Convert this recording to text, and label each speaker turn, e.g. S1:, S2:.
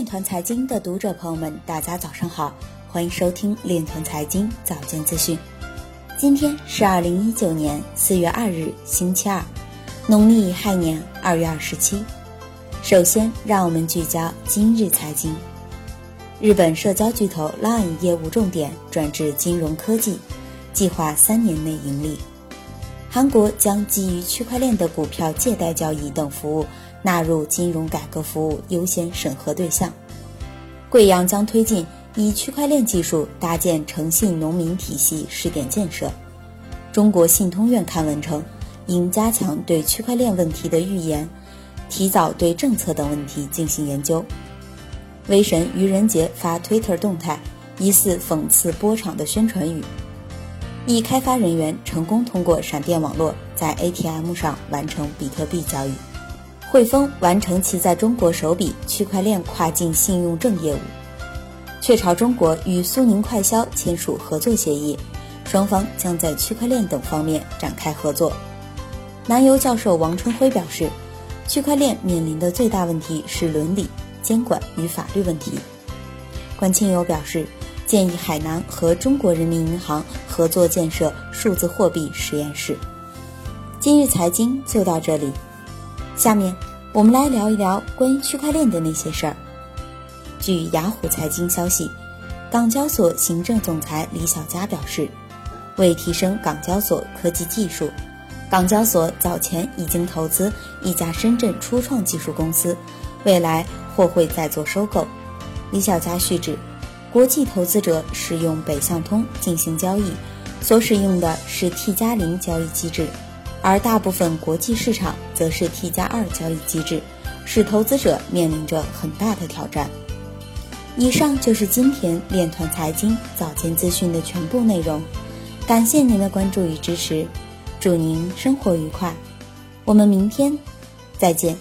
S1: 链团财经的读者朋友们，大家早上好，欢迎收听链团财经早间资讯。今天是二零一九年四月二日，星期二，农历亥年二月二十七。首先，让我们聚焦今日财经。日本社交巨头 LINE 业务重点转至金融科技，计划三年内盈利。韩国将基于区块链的股票借贷交易等服务纳入金融改革服务优先审核对象。贵阳将推进以区块链技术搭建诚信农民体系试点建设。中国信通院刊文称，应加强对区块链问题的预言，提早对政策等问题进行研究。威神愚人节发 Twitter 动态，疑似讽刺波场的宣传语。一开发人员成功通过闪电网络在 ATM 上完成比特币交易。汇丰完成其在中国首笔区块链跨境信用证业务。雀巢中国与苏宁快销签署合作协议，双方将在区块链等方面展开合作。南邮教授王春辉表示，区块链面临的最大问题是伦理、监管与法律问题。关庆友表示。建议海南和中国人民银行合作建设数字货币实验室。今日财经就到这里，下面我们来聊一聊关于区块链的那些事儿。据雅虎财经消息，港交所行政总裁李小加表示，为提升港交所科技技术，港交所早前已经投资一家深圳初创技术公司，未来或会再做收购。李小加续指。国际投资者使用北向通进行交易，所使用的是 T 加零交易机制，而大部分国际市场则是 T 加二交易机制，使投资者面临着很大的挑战。以上就是今天链团财经早间资讯的全部内容，感谢您的关注与支持，祝您生活愉快，我们明天再见。